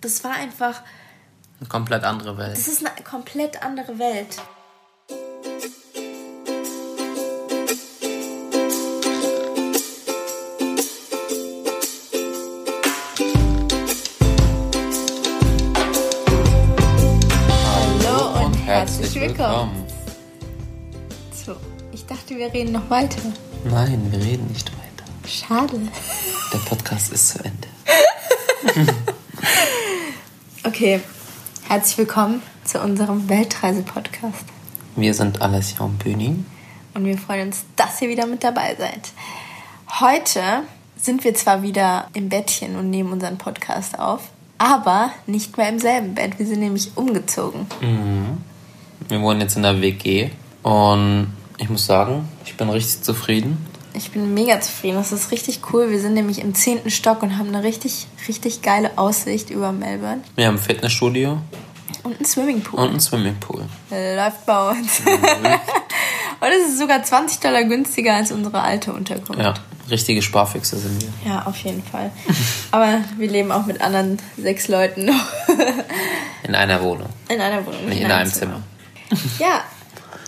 das war einfach. Eine komplett andere Welt. Das ist eine komplett andere Welt. Hallo und herzlich willkommen. So, ich dachte, wir reden noch weiter. Nein, wir reden nicht weiter. Schade. Der Podcast ist zu Ende. Okay, herzlich willkommen zu unserem Weltreise-Podcast. Wir sind Alessia und Bühni. Und wir freuen uns, dass ihr wieder mit dabei seid. Heute sind wir zwar wieder im Bettchen und nehmen unseren Podcast auf, aber nicht mehr im selben Bett. Wir sind nämlich umgezogen. Wir wohnen jetzt in der WG und ich muss sagen, ich bin richtig zufrieden. Ich bin mega zufrieden. Das ist richtig cool. Wir sind nämlich im zehnten Stock und haben eine richtig, richtig geile Aussicht über Melbourne. Wir haben ein Fitnessstudio Und ein Swimmingpool. und einen Swimmingpool. Läuft bei uns. und es ist sogar 20 Dollar günstiger als unsere alte Unterkunft. Ja, richtige Sparfüchse sind wir. Ja, auf jeden Fall. Aber wir leben auch mit anderen sechs Leuten noch In einer Wohnung, in einer Wohnung. nicht in einem Zimmer. Ja,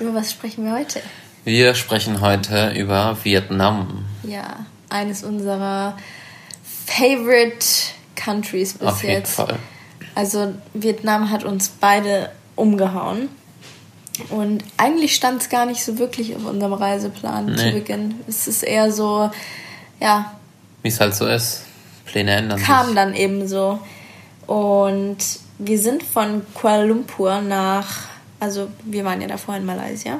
über was sprechen wir heute? Wir sprechen heute über Vietnam. Ja, eines unserer Favorite Countries bis Auf jeden jetzt. Fall. Also Vietnam hat uns beide umgehauen. Und eigentlich stand es gar nicht so wirklich auf unserem Reiseplan zu Nee. Beginn. Es ist eher so, ja, Wie es halt so ist. Pläne ändern kam sich. dann eben so. Und wir sind von Kuala Lumpur nach, also wir waren ja davor in Malaysia.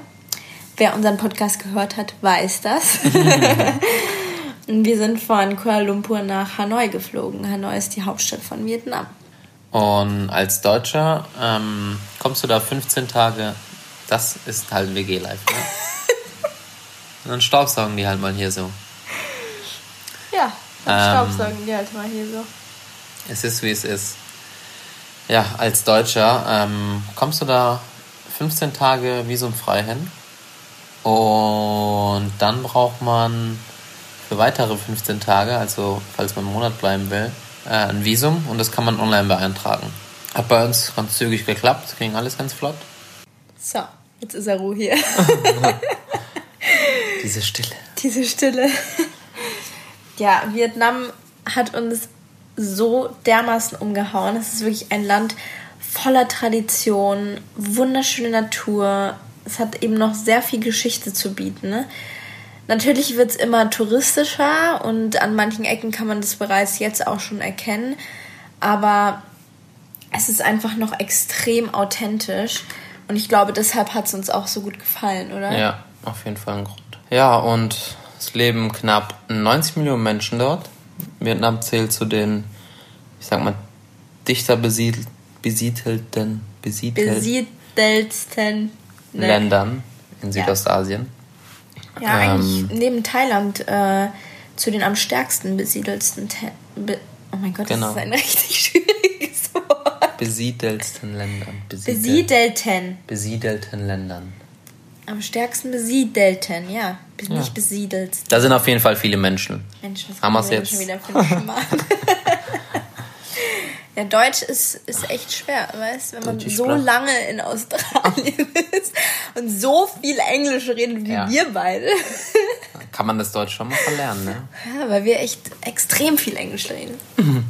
Wer unseren Podcast gehört hat, weiß das. Wir sind von Kuala Lumpur nach Hanoi geflogen. Hanoi ist die Hauptstadt von Vietnam. Und als Deutscher ähm, kommst du da 15 Tage, das ist halt WG-Life, ne? Und dann staubsaugen die halt mal hier so. Ja, Ähm. Staubsaugen die halt mal hier so. Es ist, wie es ist. Ja, als Deutscher ähm, kommst du da 15 Tage visumfrei hin. Und dann braucht man für weitere 15 Tage, also falls man einen Monat bleiben will, äh, ein Visum und das kann man online beantragen. Hat bei uns ganz zügig geklappt, ging alles ganz flott. So, jetzt ist er Ruhe hier. Diese Stille. Diese Stille. Ja, Vietnam hat uns so dermaßen umgehauen. Es ist wirklich ein Land voller Tradition, wunderschöne Natur. Es hat eben noch sehr viel Geschichte zu bieten. Ne? Natürlich wird es immer touristischer und an manchen Ecken kann man das bereits jetzt auch schon erkennen. Aber es ist einfach noch extrem authentisch. Und ich glaube, deshalb hat es uns auch so gut gefallen, oder? Ja, auf jeden Fall ein Grund. Ja, und es leben knapp 90 Millionen Menschen dort. Vietnam zählt zu den, ich sag mal, dichter besiedel, besiedelten, besiedel besiedelsten ne? Ländern in Südostasien. Ja, eigentlich Ähm. neben Thailand äh, zu den am stärksten besiedelsten. Te be oh mein Gott, Genau. das ist ein richtig schwieriges Wort. Besiedelsten Ländern. Besiedel, Besiedelten. besiedelten Ländern. Am stärksten besiedelten, ja. Be Ja. Nicht besiedelt. Da sind auf jeden Fall viele Menschen. Mensch, was Haben wir jetzt? schon wieder für? Ja, Deutsch ist, ist echt schwer, weißt du, wenn man so lange in Australien ist und so viel Englisch redet wie Ja. wir beide. Kann man das Deutsch schon mal verlernen, ne? Ja, weil wir echt extrem viel Englisch reden.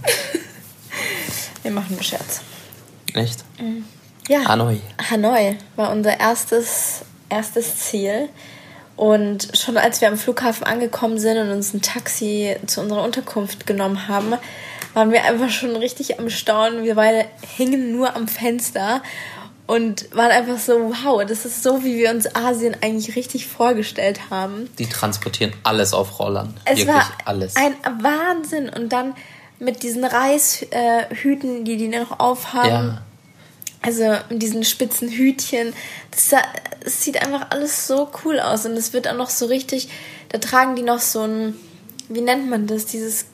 wir machen einen Scherz. Echt? Ja. Hanoi. Hanoi war unser erstes, erstes Ziel. Und schon als wir am Flughafen angekommen sind und uns ein Taxi zu unserer Unterkunft genommen haben, waren wir einfach schon richtig am Staunen. Wir beide hingen nur am Fenster und waren einfach so, wow, das ist so, wie wir uns Asien eigentlich richtig vorgestellt haben. Die transportieren alles auf Rollern. Es Wirklich war alles. ein Wahnsinn. Und dann mit diesen Reishüten, Hüten, die die noch aufhaben. ja. Also mit diesen spitzen Hütchen. Das, es sieht einfach alles so cool aus. Und es wird auch noch so richtig. Da tragen die noch so ein. Wie nennt man das? Dieses.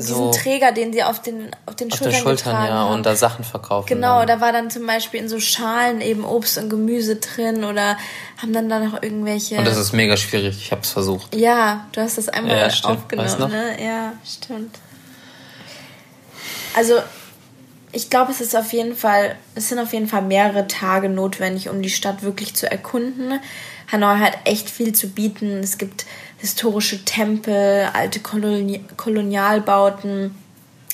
So diesen Träger, den sie auf den, auf den auf Schultern, den Schultern, getragen ja, haben. und da Sachen verkaufen. Genau, dann. da war dann zum Beispiel in so Schalen eben Obst und Gemüse drin oder haben dann da noch irgendwelche. Und das ist mega schwierig. Ich habe es versucht. Ja, du hast das einmal Ja, stimmt. aufgenommen, Weißt noch? ne? Ja, stimmt. Also, ich glaube, es ist auf jeden Fall, es sind auf jeden Fall mehrere Tage notwendig, um die Stadt wirklich zu erkunden. Hanoi hat echt viel zu bieten. Es gibt historische Tempel, alte Koloni Kolonialbauten,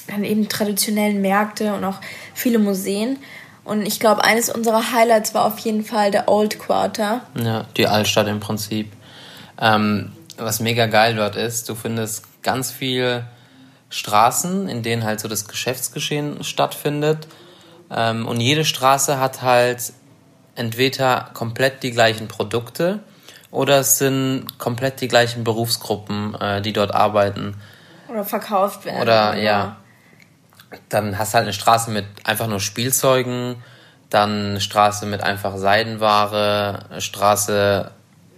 dann eben traditionellen Märkte und auch viele Museen. Und ich glaube, eines unserer Highlights war auf jeden Fall der Old Quarter. Ja, die Altstadt im Prinzip. Ähm, was mega geil dort ist, du findest ganz viel Straßen, in denen halt so das Geschäftsgeschehen stattfindet. Ähm, und jede Straße hat halt entweder komplett die gleichen Produkte oder es sind komplett die gleichen Berufsgruppen, äh, die dort arbeiten. Oder verkauft werden. Oder, oder ja. Dann hast du halt eine Straße mit einfach nur Spielzeugen, dann eine Straße mit einfach Seidenware, eine Straße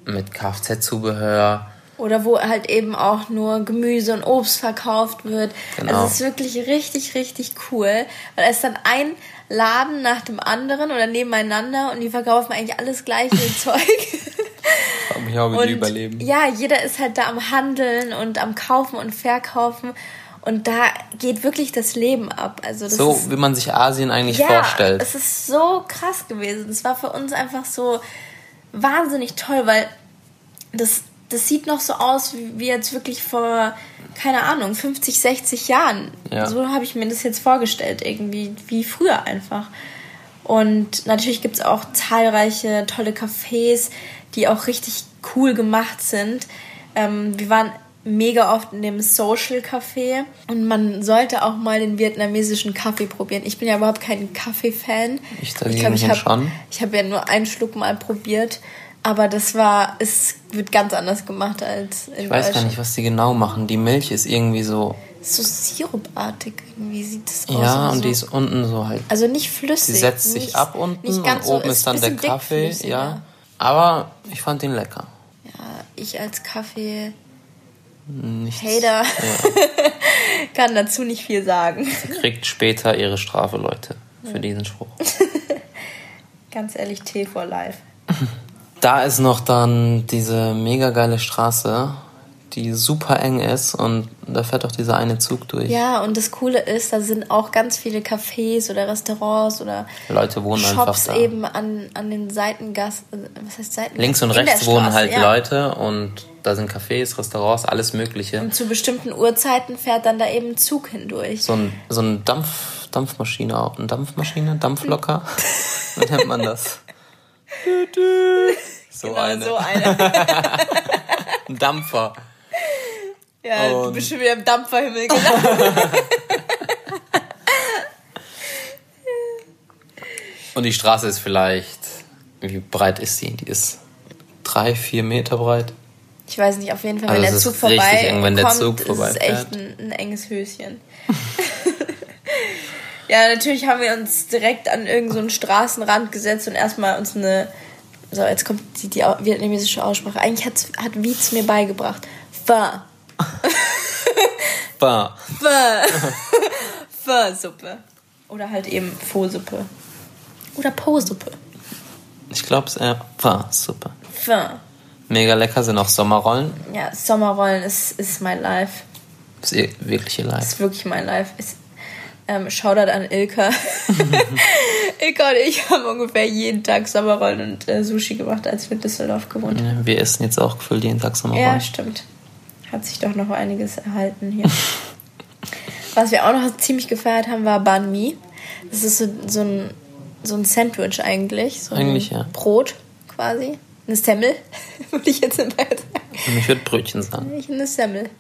mit Kfz-Zubehör. Oder wo halt eben auch nur Gemüse und Obst verkauft wird. Genau. Also es ist wirklich richtig, richtig cool. Weil es dann ein Laden nach dem anderen oder nebeneinander und die verkaufen eigentlich alles gleiche Zeug. Auch, wie und, überleben. Ja, jeder ist halt da am Handeln und am Kaufen und Verkaufen. Und da geht wirklich das Leben ab. Also so ist, wie man sich Asien eigentlich ja, vorstellt. Es ist so krass gewesen. Es war für uns einfach so wahnsinnig toll, weil das, das sieht noch so aus wie, jetzt wirklich vor, keine Ahnung, 50, 60 Jahren. Ja. So habe ich mir das jetzt vorgestellt, irgendwie wie früher einfach. Und natürlich gibt es auch zahlreiche tolle Cafés, die auch richtig cool gemacht sind. Ähm, wir waren mega oft in dem Social Café und man sollte auch mal den vietnamesischen Kaffee probieren. Ich bin ja überhaupt kein Kaffee-Fan. Ich dagegen ich ich hab, habe ja nur einen Schluck mal probiert, aber das war, es wird ganz anders gemacht als in Ich weiß gar nicht, was die genau machen. Die Milch ist irgendwie so so sirupartig irgendwie sieht es aus. Ja, und so. die ist unten so halt. Also nicht flüssig. Sie setzt sich ab unten und oben so, ist dann der Kaffee, ja. Aber ich fand ihn lecker. Ja, ich als Kaffee Nichts. Hater ja. kann dazu nicht viel sagen. Sie kriegt später ihre Strafe, Leute, für ja. diesen Spruch. Ganz ehrlich, Tee for life. Da ist noch dann diese mega geile Straße, die super eng ist und da fährt auch dieser eine Zug durch. Ja, und das Coole ist, da sind auch ganz viele Cafés oder Restaurants oder Leute wohnen Shops einfach da. eben an, an den Seitengassen. Was heißt Seitengassen? Links und rechts wohnen halt ja. Leute und da sind Cafés, Restaurants, alles Mögliche. Und zu bestimmten Uhrzeiten fährt dann da eben ein Zug hindurch. So ein, so ein Dampf, Dampfmaschine auch. Eine Dampfmaschine? Dampflocker? Wie nennt man das? so genau eine. So eine. ein Dampfer. Ja, und du bist schon wieder im Dampferhimmel gelandet. und die Straße ist vielleicht, wie breit ist die? Die ist drei, vier Meter breit. Ich weiß nicht, auf jeden Fall, also wenn der Zug vorbei eng, wenn der Zug vorbei ist es echt ein, ein enges Höschen. Ja, natürlich haben wir uns direkt an irgendeinen so Straßenrand gesetzt und erstmal uns eine. So, jetzt kommt die, die vietnamesische Aussprache. Eigentlich hat, hat Wietz mir beigebracht. Pho. Pho. Pho. Pho-Suppe. Oder halt eben Pho-Suppe. Oder Po-Suppe. Ich glaube, es ist eher Pho-Suppe. Pho. Mega lecker sind auch Sommerrollen. Ja, Sommerrollen ist, ist mein Life. Ist eh wirklich ihr Life. Ist wirklich mein Life. Ist, ähm, Shoutout an Ilka. Ilka und ich haben ungefähr jeden Tag Sommerrollen und äh, Sushi gemacht, als wir in Düsseldorf gewohnt haben. Ja, wir essen jetzt auch gefühlt jeden Tag Sommerrollen. Ja, stimmt. Hat sich doch noch einiges erhalten hier. Was wir auch noch ziemlich gefeiert haben, war Banh Mi. Das ist so, so, ein, so ein Sandwich eigentlich. So eigentlich, ja. Brot quasi. Eine Semmel, würde ich jetzt in Bayern sagen. Ich würde Brötchen sagen. Ich eine Semmel.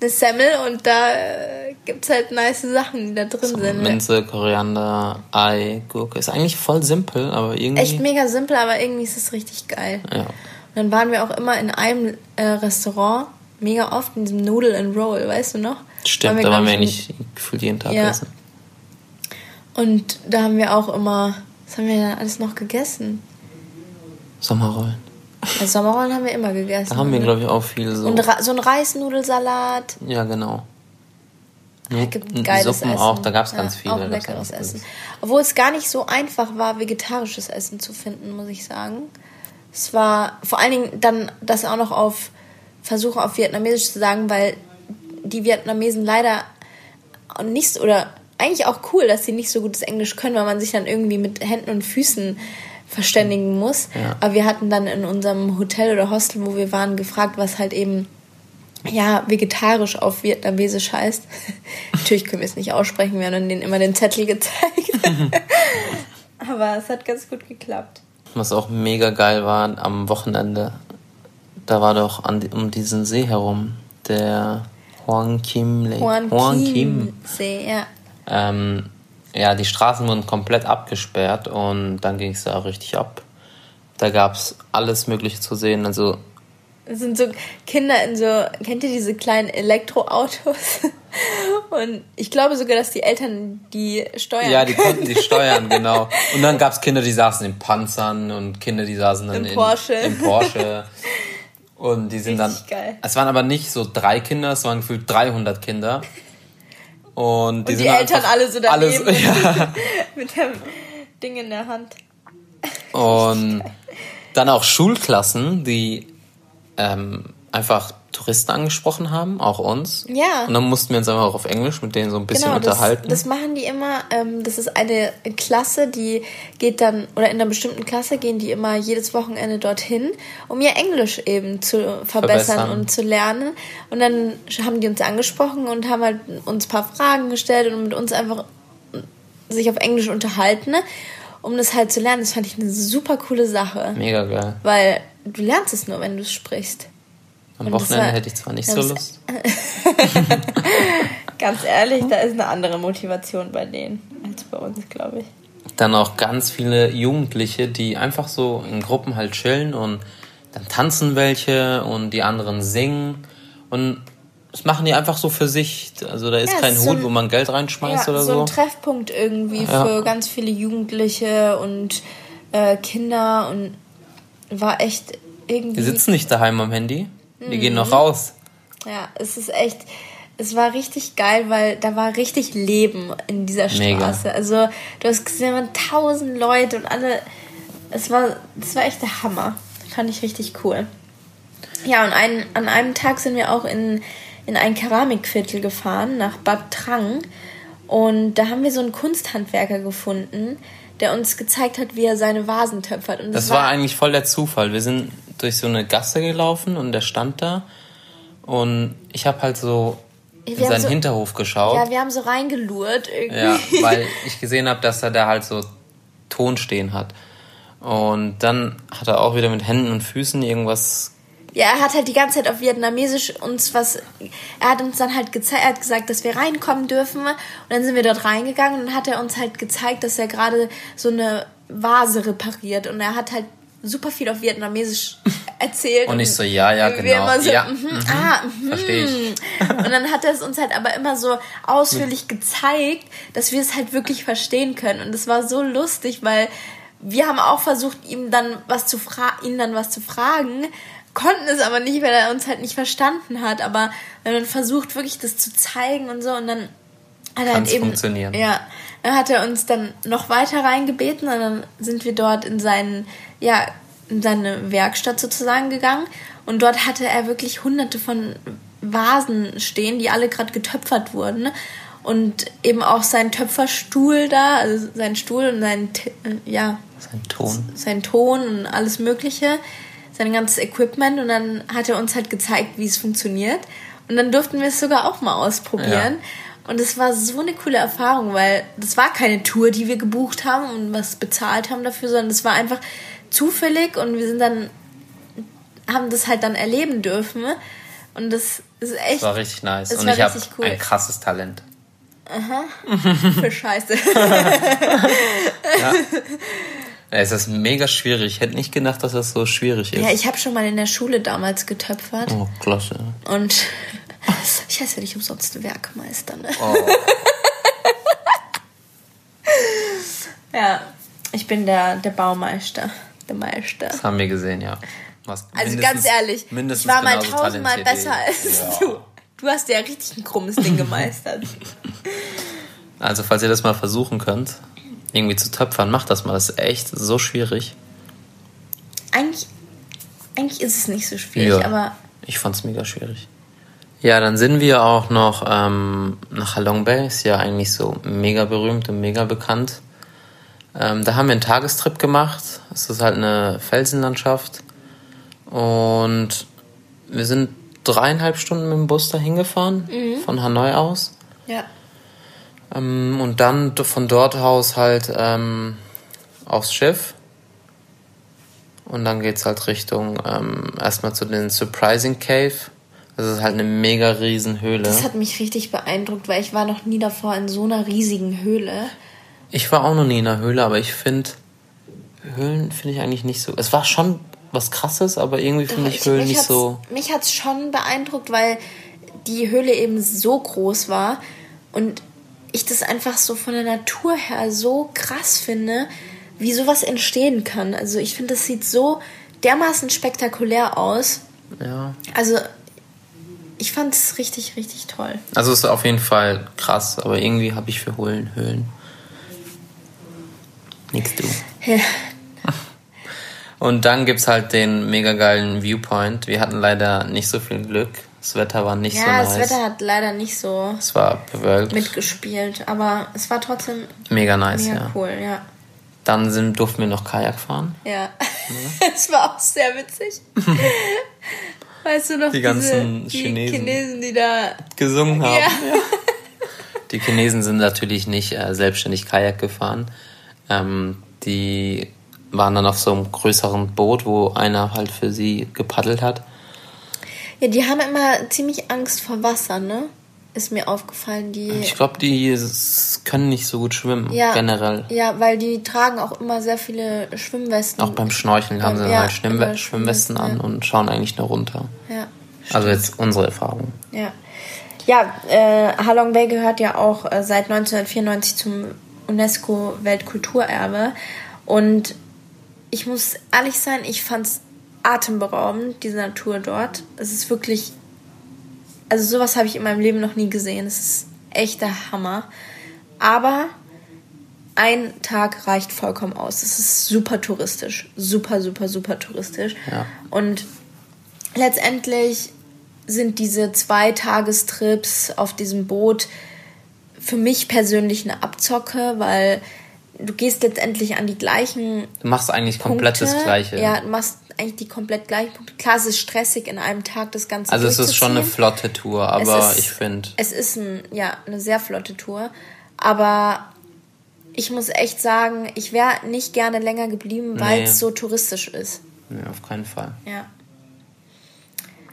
Eine Semmel und da äh, gibt es halt nice Sachen, die da drin so, sind. Minze, Koriander, Ei, Gurke. Ist eigentlich voll simpel, aber irgendwie. Echt mega simpel, aber irgendwie ist es richtig geil. Ja. Und dann waren wir auch immer in einem äh, Restaurant, mega oft in diesem Noodle and Roll, weißt du noch? Stimmt, da waren wir eigentlich gefühlt jeden Tag ja. essen. Und da haben wir auch immer, was haben wir da alles noch gegessen? Sommerrollen. Also Sommerrollen haben wir immer gegessen. Da haben wir, glaube ich, auch viel so. Und so ein Reisnudelsalat. Ja, genau. Ja, gibt geiles Suppen Essen. auch, da gab es ganz viele. Auch leckeres Essen. Obwohl es gar nicht so einfach war, vegetarisches Essen zu finden, muss ich sagen. Es war vor allen Dingen dann das auch noch auf Versuche auf Vietnamesisch zu sagen, weil die Vietnamesen leider nicht oder eigentlich auch cool, dass sie nicht so gutes Englisch können, weil man sich dann irgendwie mit Händen und Füßen verständigen muss. Ja. Aber wir hatten dann in unserem Hotel oder Hostel, wo wir waren, gefragt, was halt eben ja vegetarisch auf Vietnamesisch heißt. Natürlich können wir es nicht aussprechen, wir haben denen immer den Zettel gezeigt. Aber es hat ganz gut geklappt. Was auch mega geil war am Wochenende, da war doch an, um diesen See herum, der Hoang Kim Lake. Hoan Hoang Kim See, ja. Ähm, ja, die Straßen wurden komplett abgesperrt und dann ging es da auch richtig ab. Da gab es alles Mögliche zu sehen. Also Es sind so Kinder in so, kennt ihr diese kleinen Elektroautos? Und ich glaube sogar, dass die Eltern die steuern. Ja, die können. konnten die steuern, genau. Und dann gab es Kinder, die saßen in Panzern und Kinder, die saßen dann Im in Porsche. Im Porsche. Und die sind Richtig dann. geil. Es waren aber nicht so drei Kinder, es waren gefühlt 300 Kinder. Und die, Und die Eltern alle so daneben. Alles, ja. Mit dem Ding in der Hand. Und dann auch Schulklassen, die ähm, einfach Touristen angesprochen haben, auch uns. Ja. Und dann mussten wir uns einfach auch auf Englisch mit denen so ein bisschen Genau, das, unterhalten. das machen die immer. Ähm, das ist eine Klasse, die geht dann, oder in einer bestimmten Klasse gehen die immer jedes Wochenende dorthin, um ihr Englisch eben zu verbessern, Verbessern. und zu lernen. Und dann haben die uns angesprochen und haben halt uns ein paar Fragen gestellt und mit uns einfach sich auf Englisch unterhalten, um das halt zu lernen. Das fand ich eine super coole Sache. Mega geil. Weil du lernst es nur, wenn du es sprichst. Am Und Wochenende war- hätte ich zwar nicht so Lust. Ganz ehrlich, da ist eine andere Motivation bei denen als bei uns, glaube ich. Dann auch ganz viele Jugendliche, die einfach so in Gruppen halt chillen und dann tanzen welche und die anderen singen. Und das machen die einfach so für sich. Also da ist Ja, kein ist so Hut, ein- wo man Geld reinschmeißt ja, oder so so. ein Treffpunkt irgendwie Ja. für ganz viele Jugendliche und äh, Kinder und war echt irgendwie. Die sitzen nicht daheim am Handy, gehen Mhm. noch raus. Ja, es ist echt, es war richtig geil, weil da war richtig Leben in dieser Mega. Straße. Also du hast gesehen, da waren tausend Leute und alle, es war, das war echt der Hammer. Fand ich richtig cool. Ja, und ein, an einem Tag sind wir auch in, in ein Keramikviertel gefahren, nach Bad Trang. Und da haben wir so einen Kunsthandwerker gefunden, der uns gezeigt hat, wie er seine Vasen töpfert. Und Das war eigentlich voll der Zufall. Wir sind durch so eine Gasse gelaufen und der stand da. Und ich habe halt so in Wir haben seinen so- Hinterhof geschaut. Ja, wir haben so reingelurrt irgendwie. Ja, weil ich gesehen habe, dass er da halt so Ton stehen hat. Und dann hat er auch wieder mit Händen und Füßen irgendwas. Ja, er hat halt die ganze Zeit auf Vietnamesisch uns was. Er hat uns dann halt gezeigt, er hat gesagt, dass wir reinkommen dürfen. Und dann sind wir dort reingegangen und dann hat er uns halt gezeigt, dass er gerade so eine Vase repariert. Und er hat halt super viel auf Vietnamesisch erzählt. Und ich so, ja, ja, genau. Immer so, Ja, mhm, mhm, ah, mhm. versteh ich. Und dann hat er es uns halt aber immer so ausführlich gezeigt, dass wir es halt wirklich verstehen können. Und es war so lustig, weil wir haben auch versucht, ihm dann was zu fra ihn dann was zu fragen, konnten es aber nicht, weil er uns halt nicht verstanden hat. Aber wir haben dann versucht, wirklich das zu zeigen und so. Und dann hat er halt eben. funktionieren. Ja. Hat er uns dann noch weiter reingebeten und dann sind wir dort in seinen, ja, in seine Werkstatt sozusagen gegangen. Und dort hatte er wirklich hunderte von Vasen stehen, die alle gerade getöpfert wurden. Und eben auch sein Töpferstuhl da, also sein Stuhl und sein, äh, ja, Sein Ton. sein Ton und alles Mögliche, sein ganzes Equipment und dann hat er uns halt gezeigt, wie es funktioniert. Und dann durften wir es sogar auch mal ausprobieren. Und es war so eine coole Erfahrung, weil das war keine Tour, die wir gebucht haben und was bezahlt haben dafür, sondern es war einfach zufällig und wir sind dann, haben das halt dann erleben dürfen. Und das ist echt Das war richtig nice. Und war ich habe cool. ein krasses Talent. für Scheiße. Ja, es ist mega schwierig. Ich hätte nicht gedacht, dass das so schwierig ist. ja, ich habe schon mal in der Schule damals getöpfert. oh, klasse. Und ich heiße ja nicht umsonst Werkmeister, ne? Oh. Ja, ich bin der, der Baumeister. Der Meister. Das haben wir gesehen, ja. Was Also ganz ehrlich, ich war mal tausendmal besser als Ja. du. Du hast ja richtig ein krummes Ding gemeistert. Also, falls ihr das mal versuchen könnt, irgendwie zu töpfern, macht das mal. Das ist echt so schwierig. eigentlich, eigentlich ist es nicht so schwierig, aber ich fand's mega schwierig. Ja, dann sind wir auch noch ähm, nach Halong Bay, ist ja eigentlich so mega berühmt und mega bekannt. Ähm, da haben wir einen Tagestrip gemacht. Es ist halt eine Felsenlandschaft. Und wir sind dreieinhalb Stunden mit dem Bus dahin gefahren, Mhm. von Hanoi aus. Ja. Ähm, und dann von dort aus halt ähm, aufs Schiff. Und dann geht's halt Richtung ähm, erstmal zu den Surprising Cave. Das ist halt eine mega riesen Höhle. Das hat mich richtig beeindruckt, weil ich war noch nie davor in so einer riesigen Höhle. Ich war auch noch nie in einer Höhle, aber ich finde Höhlen finde ich eigentlich nicht so. Es war schon was krasses, aber irgendwie finde ich, Höhlen mich nicht so. Mich hat es schon beeindruckt, weil die Höhle eben so groß war und ich das einfach so von der Natur her so krass finde, wie sowas entstehen kann. Also ich finde, das sieht so dermaßen spektakulär aus. Ja. Also ich fand es richtig, richtig toll. Also es ist auf jeden Fall krass, aber irgendwie habe ich für Höhlen Höhlen. Nix du. Und dann gibt's halt den mega geilen Viewpoint. Wir hatten leider nicht so viel Glück. Das Wetter war nicht Ja, so das nice. Wetter hat leider nicht so es war bewölkt. mitgespielt, aber es war trotzdem mega nice, mega ja. cool, ja. Dann sind, durften wir noch Kajak fahren. Ja, es war auch sehr witzig. Weißt du noch, Die ganzen diese, Chinesen. Die Chinesen, die da. Gesungen haben. Ja. Die Chinesen sind natürlich nicht äh, selbstständig Kajak gefahren. Ähm, die waren dann auf so einem größeren Boot, wo einer halt für sie gepaddelt hat. Ja, die haben immer ziemlich Angst vor Wasser, ne? Ist mir aufgefallen. Die. Ich glaube, die können nicht so gut schwimmen, ja, generell. Ja, weil die tragen auch immer sehr viele Schwimmwesten. Auch beim Schnorcheln haben sie Ja, halt Schwimm immer Schwimmwesten an und schauen eigentlich nur runter. Ja. Also jetzt unsere Erfahrung. Ja, ja äh, Halong Bay gehört ja auch äh, seit 1994 zum UNESCO-Weltkulturerbe. Und ich muss ehrlich sein, ich fand es atemberaubend, diese Natur dort. Es ist wirklich. Also, sowas habe ich in meinem Leben noch nie gesehen. Es ist echt der Hammer. Aber ein Tag reicht vollkommen aus. Es ist super touristisch. Super, super, super touristisch. Ja. Und letztendlich sind diese zwei Tagestrips auf diesem Boot für mich persönlich eine Abzocke, weil du gehst letztendlich an die gleichen Du machst eigentlich komplett Punkte. das Gleiche. Ja, du machst eigentlich die komplett gleichen Punkte. Klar, es ist stressig, in einem Tag das Ganze Also es ist schon eine flotte Tour, aber ist- ich finde, Es ist ein, ja, eine sehr flotte Tour. Aber ich muss echt sagen, ich wäre nicht gerne länger geblieben, weil Nee. es so touristisch ist. nee, auf keinen Fall. Ja.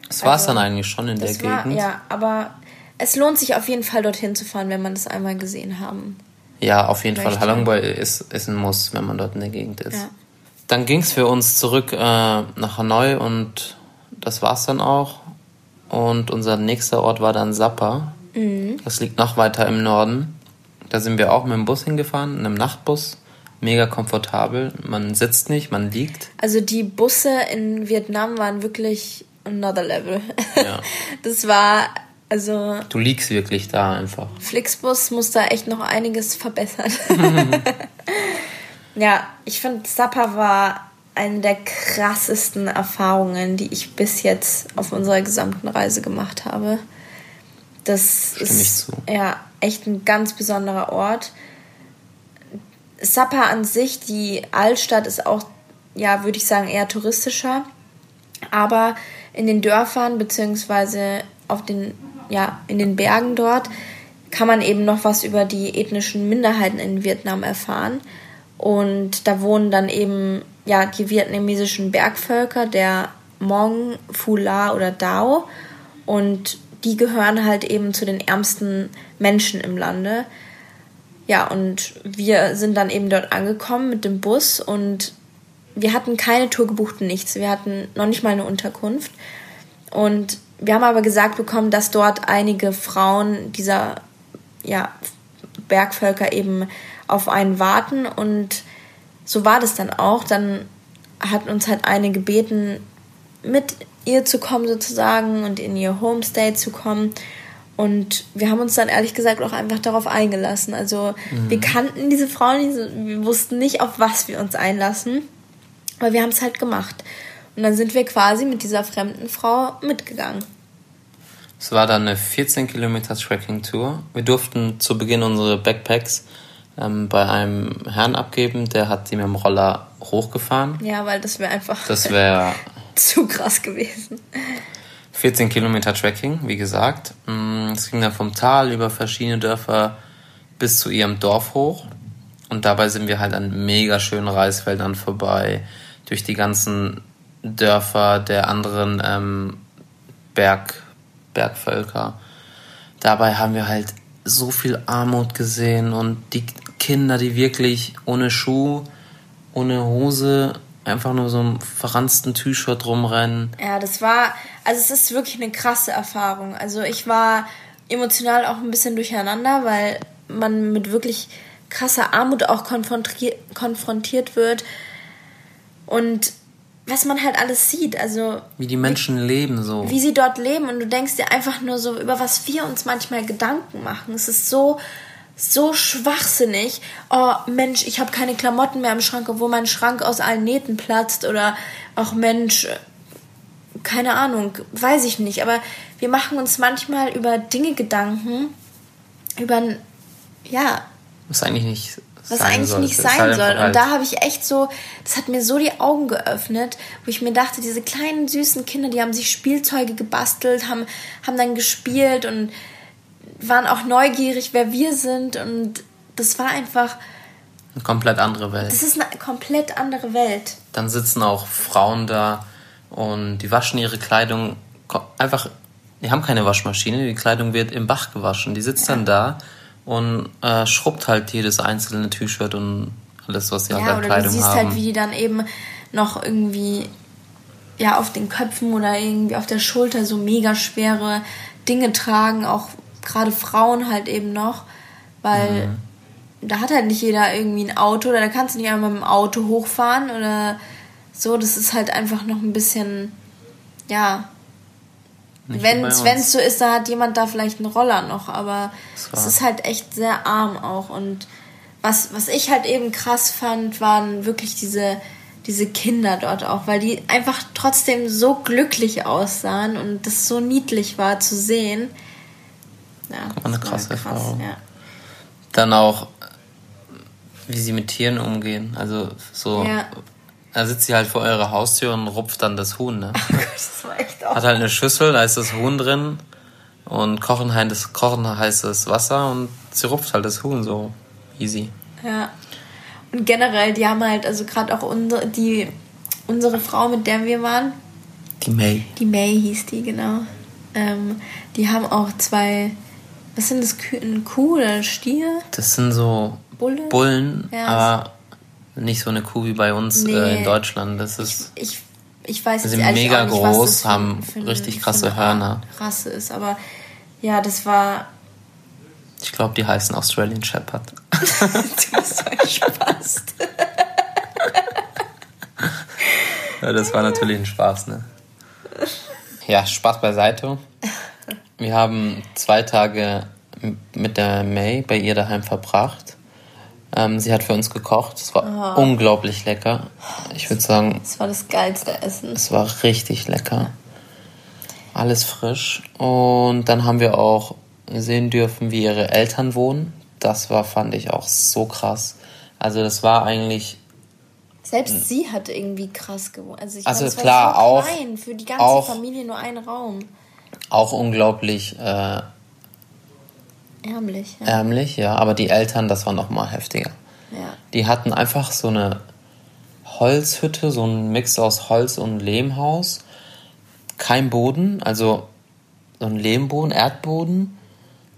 Das war es Also, dann eigentlich schon in der war, Gegend. ja, aber es lohnt sich auf jeden Fall dorthin zu fahren, wenn man das einmal gesehen haben. Ja, auf jeden Möchte. Fall. Halong Bay ist, ist ein Muss, wenn man dort in der Gegend ist. Ja. Dann ging es für uns zurück äh, nach Hanoi und das war's dann auch. Und unser nächster Ort war dann Sapa. Mhm. Das liegt noch weiter im Norden. Da sind wir auch mit dem Bus hingefahren, in einem Nachtbus. Mega komfortabel. Man sitzt nicht, man liegt. Also die Busse in Vietnam waren wirklich another level. Ja. Das war, also Du liegst wirklich da einfach. Flixbus muss da echt noch einiges verbessern. ja, ich finde, Sapa war eine der krassesten Erfahrungen, die ich bis jetzt auf unserer gesamten Reise gemacht habe. Das Stimme ist ja echt ein ganz besonderer Ort. Sapa an sich, die Altstadt, ist auch, ja, würde ich sagen, eher touristischer. Aber in den Dörfern beziehungsweise auf den, ja, in den Bergen dort kann man eben noch was über die ethnischen Minderheiten in Vietnam erfahren. Und da wohnen dann eben ja die vietnamesischen Bergvölker, der Hmong, Phu-La oder Dao. Und die gehören halt eben zu den ärmsten Menschen im Lande. Ja, und wir sind dann eben dort angekommen mit dem Bus und wir hatten keine Tour gebucht, nichts. Wir hatten noch nicht mal eine Unterkunft. Und wir haben aber gesagt bekommen, dass dort einige Frauen dieser ja, Bergvölker eben auf einen warten. Und so war das dann auch. Dann hat uns halt eine gebeten, mit ihr zu kommen sozusagen und in ihr Homestay zu kommen. Und wir haben uns dann ehrlich gesagt auch einfach darauf eingelassen. Also wir kannten diese Frauen wir wussten nicht, auf was wir uns einlassen. Aber wir haben es halt gemacht. Und dann sind wir quasi mit dieser fremden Frau mitgegangen. Es war dann eine 14 Kilometer Trekking-Tour. Wir durften zu Beginn unsere Backpacks ähm, bei einem Herrn abgeben, der hat die mit dem Roller hochgefahren. Ja, weil das wäre einfach Das wäre zu krass gewesen. 14 Kilometer Trekking, wie gesagt. Mm, Es ging dann vom Tal über verschiedene Dörfer bis zu ihrem Dorf hoch. Und dabei sind wir halt an mega schönen Reisfeldern vorbei, durch die ganzen Dörfer der anderen ähm, Berg, Bergvölker. Dabei haben wir halt so viel Armut gesehen und die Kinder, die wirklich ohne Schuh, ohne Hose, einfach nur so im verranzten T-Shirt rumrennen. Ja, das war, also es ist wirklich eine krasse Erfahrung. Also ich war emotional auch ein bisschen durcheinander, weil man mit wirklich krasser Armut auch konfrontiert, konfrontiert wird. Und was man halt alles sieht, also Wie die Menschen leben so. wie sie dort leben und du denkst dir einfach nur so, über was wir uns manchmal Gedanken machen. Es ist so, so schwachsinnig. Oh Mensch, ich habe keine Klamotten mehr im Schrank, obwohl mein Schrank aus allen Nähten platzt. Oder auch Mensch, keine Ahnung, weiß ich nicht. Aber wir machen uns manchmal über Dinge Gedanken, über, ja, Was eigentlich nicht was eigentlich sollte. nicht sein soll. Und da habe ich echt so, das hat mir so die Augen geöffnet, wo ich mir dachte, diese kleinen süßen Kinder, die haben sich Spielzeuge gebastelt, haben, haben dann gespielt und waren auch neugierig, wer wir sind. Und das war einfach, eine komplett andere Welt. das ist eine komplett andere Welt. Dann sitzen auch Frauen da und die waschen ihre Kleidung einfach. Die haben keine Waschmaschine, die Kleidung wird im Bach gewaschen. Die sitzt dann da und äh, schrubbt halt jedes einzelne T-Shirt und alles, was sie Ja, an oder du Kleidung siehst haben. halt, wie die dann eben noch irgendwie ja auf den Köpfen oder irgendwie auf der Schulter so mega schwere Dinge tragen, auch gerade Frauen halt eben noch, weil Mhm. da hat halt nicht jeder irgendwie ein Auto oder da kannst du nicht einmal mit dem Auto hochfahren oder so, das ist halt einfach noch ein bisschen ja, wenn es so ist, da hat jemand da vielleicht einen Roller noch, aber es ist halt echt sehr arm auch. Und was, was ich halt eben krass fand, waren wirklich diese, diese Kinder dort auch, weil die einfach trotzdem so glücklich aussahen und das so niedlich war zu sehen. Ja, eine das war krasse Erfahrung. Ja. Dann auch, wie sie mit Tieren umgehen. Also so, Ja. Da sitzt sie halt vor eurer Haustür und rupft dann das Huhn, ne? Das war echt auch. Hat halt eine Schüssel, da ist das Huhn drin und kochen heißes, kochen heißes Wasser und sie rupft halt das Huhn so easy. Ja. Und generell, die haben halt, also gerade auch unsere, die, unsere Frau, mit der wir waren, Die May. Die May hieß die, genau. Ähm, die haben auch zwei, was sind das, ein Kuh oder ein Stier? Das sind so Bulle? Bullen, Ja, aber nicht so eine Kuh wie bei uns Nee. äh, in Deutschland. Das ist Ich, ich weiß Die jetzt sind mega nicht, groß, für, haben für ein- richtig für krasse Hörner. Rasse ist, aber ja, das war. ich glaube, die heißen Australian Shepherd. du bist so ein Spaß. Ja, das war natürlich ein Spaß, ne? Ja, Spaß beiseite. Wir haben zwei Tage mit der May bei ihr daheim verbracht. Ähm, sie hat für uns gekocht. Es war unglaublich lecker. Ich würde sagen, Das war das geilste Essen. es war richtig lecker. Alles frisch. Und dann haben wir auch sehen dürfen, wie ihre Eltern wohnen. Das war, fand ich auch so krass. Also das war eigentlich Selbst sie hat irgendwie krass gewohnt. Also, ich. Also meine, es klar, war so auch- klein, für die ganze auch- Familie nur ein Raum. auch unglaublich äh, Ärmlich, ja. ärmlich, ja. Aber die Eltern, das war noch mal heftiger. ja. Die hatten einfach so eine Holzhütte, so ein Mix aus Holz und Lehmhaus. Kein Boden, also so ein Lehmboden, Erdboden.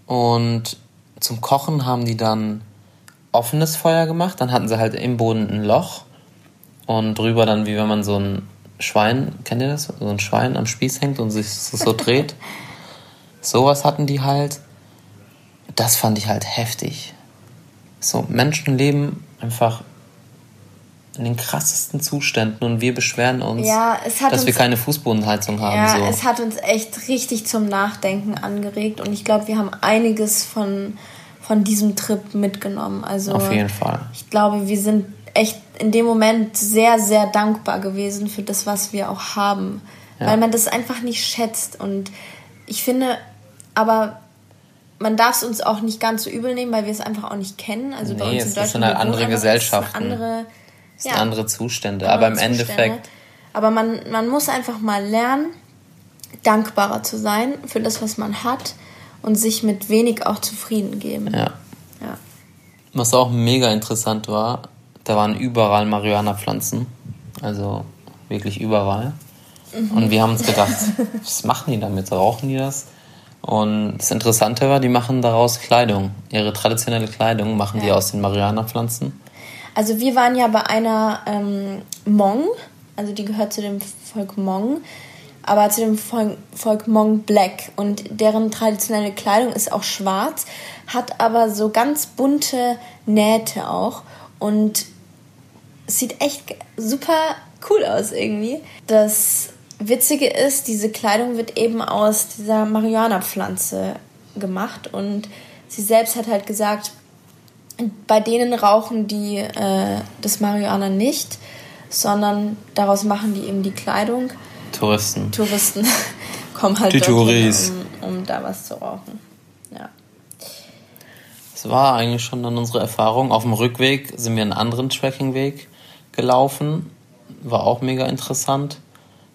Und zum Kochen haben die dann offenes Feuer gemacht. Dann hatten sie halt im Boden ein Loch. Und drüber dann, wie wenn man so ein Schwein, kennt ihr das? So ein Schwein am Spieß hängt und sich so so dreht. Sowas hatten die halt. Das fand ich halt heftig. So, Menschen leben einfach in den krassesten Zuständen und wir beschweren uns, Ja, es hat dass wir uns- keine Fußbodenheizung haben. Ja, so. es hat uns echt richtig zum Nachdenken angeregt und ich glaube, wir haben einiges von, von diesem Trip mitgenommen. Also Auf jeden Fall. ich glaube, wir sind echt in dem Moment sehr, sehr dankbar gewesen für das, was wir auch haben. Ja. Weil man das einfach nicht schätzt. Und ich finde, aber man darf es uns auch nicht ganz so übel nehmen, weil wir es einfach auch nicht kennen. Also bei Nee, uns in es Deutschland sind halt wir wohnen andere es Gesellschaften. sind Andere, Das sind andere Zustände. aber im Zustände. Endeffekt, Aber man, man muss einfach mal lernen, dankbarer zu sein für das, was man hat und sich mit wenig auch zufrieden geben. ja. Ja. Was auch mega interessant war, da waren überall Marihuana-Pflanzen. Also wirklich überall. Mhm. Und wir haben uns gedacht, was machen die damit? Rauchen die das? Und das Interessante war, die machen daraus Kleidung. Ihre traditionelle Kleidung machen die Ja. aus den Marihuana-Pflanzen. Also wir waren ja bei einer ähm, Hmong, also die gehört zu dem Volk Hmong, aber zu dem Volk, Volk Hmong Black und deren traditionelle Kleidung ist auch schwarz, hat aber so ganz bunte Nähte auch und es sieht echt super cool aus irgendwie. Das Witzige ist, diese Kleidung wird eben aus dieser Marihuana-Pflanze gemacht und sie selbst hat halt gesagt, bei denen rauchen die äh, das Marihuana nicht, sondern daraus machen die eben die Kleidung. Touristen. Touristen kommen halt Die Touris. um, um da was zu rauchen. Ja. Das war eigentlich schon dann unsere Erfahrung. Auf dem Rückweg sind wir einen anderen Trekkingweg gelaufen. War auch mega interessant.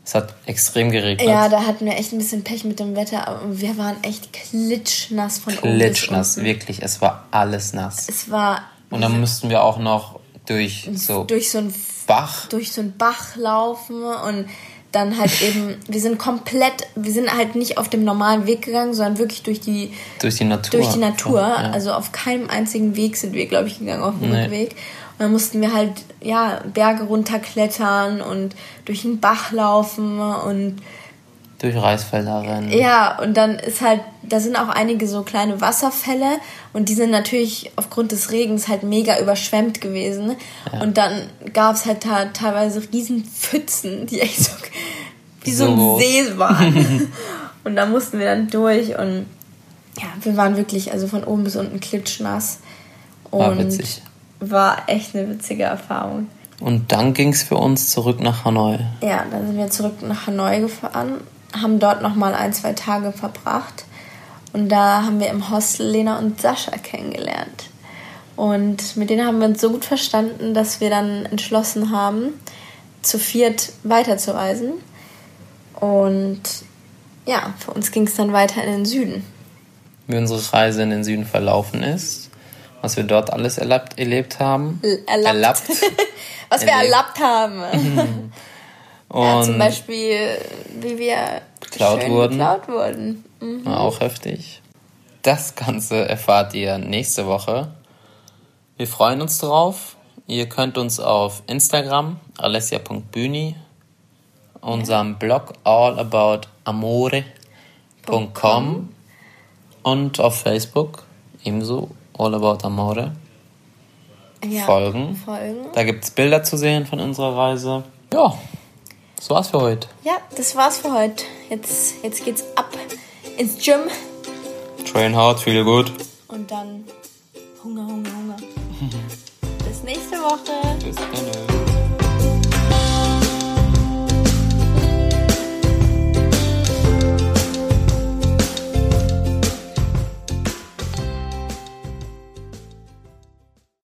Es hat extrem geregnet. ja, da hatten wir echt ein bisschen Pech mit dem Wetter, aber wir waren echt klitschnass von oben bis Klitschnass, wirklich. Es war alles nass. Es war Und dann mussten wir auch noch durch so durch so ein Bach. durch so einen Bach laufen und dann halt eben, wir sind komplett, wir sind halt nicht auf dem normalen Weg gegangen, sondern wirklich durch die Durch die Natur. durch die Natur. Ja. Also auf keinem einzigen Weg sind wir, glaube ich, gegangen auf dem Nee. Rückweg. Und dann mussten wir halt, ja, Berge runterklettern und durch einen Bach laufen und Durch Reisfelder rennen. ja, und dann ist halt, da sind auch einige so kleine Wasserfälle und die sind natürlich aufgrund des Regens halt mega überschwemmt gewesen. Und dann gab es halt da teilweise riesen Pfützen, die echt so wie so, So ein. See waren. und da mussten wir dann durch und ja, wir waren wirklich also von oben bis unten klitschnass. Und War witzig. War echt eine witzige Erfahrung. Und dann ging es für uns zurück nach Hanoi. Ja, dann sind wir zurück nach Hanoi gefahren, haben dort nochmal ein, zwei Tage verbracht. Und da haben wir im Hostel Lena und Sascha kennengelernt. Und mit denen haben wir uns so gut verstanden, dass wir dann entschlossen haben, zu viert weiterzureisen. Und ja, für uns ging es dann weiter in den Süden. Wie unsere Reise in den Süden verlaufen ist. Was wir dort alles erlebt, erlebt haben. Erlaubt. Erlaubt. Was wir Erlebt. erlaubt haben. Ja, zum Beispiel, wie wir Geklaut wurden. geklaut wurden. Mhm. War auch heftig. Das Ganze erfahrt ihr nächste Woche. Wir freuen uns drauf. Ihr könnt uns auf Instagram, alessia.bühni, unserem Blog allaboutамore.com und auf Facebook ebenso allaboutамore Ja, folgen. Folgen. Da gibt es Bilder zu sehen von unserer Reise. Ja, das war's für heute. Ja, das war's für heute. Jetzt, jetzt geht's ab ins Gym Train hard, feel good. und dann Hunger, Hunger, Hunger. Bis nächste Woche. Bis dann.